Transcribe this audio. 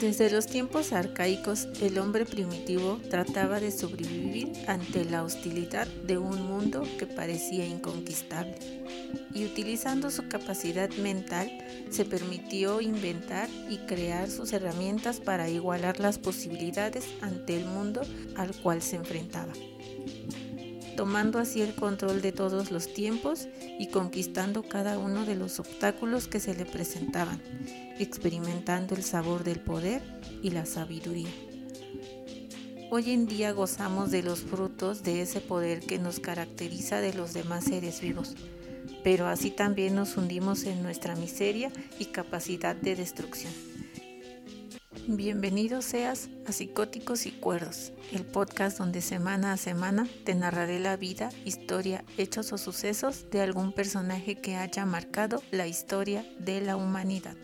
Desde los tiempos arcaicos, el hombre primitivo trataba de sobrevivir ante la hostilidad de un mundo que parecía inconquistable. Y utilizando su capacidad mental, se permitió inventar y crear sus herramientas para igualar las posibilidades ante el mundo al cual se enfrentaba tomando así el control de todos los tiempos y conquistando cada uno de los obstáculos que se le presentaban, experimentando el sabor del poder y la sabiduría. Hoy en día gozamos de los frutos de ese poder que nos caracteriza de los demás seres vivos, pero así también nos hundimos en nuestra miseria y capacidad de destrucción. Bienvenido seas a Psicóticos y Cuerdos, el podcast donde semana a semana te narraré la vida, historia, hechos o sucesos de algún personaje que haya marcado la historia de la humanidad.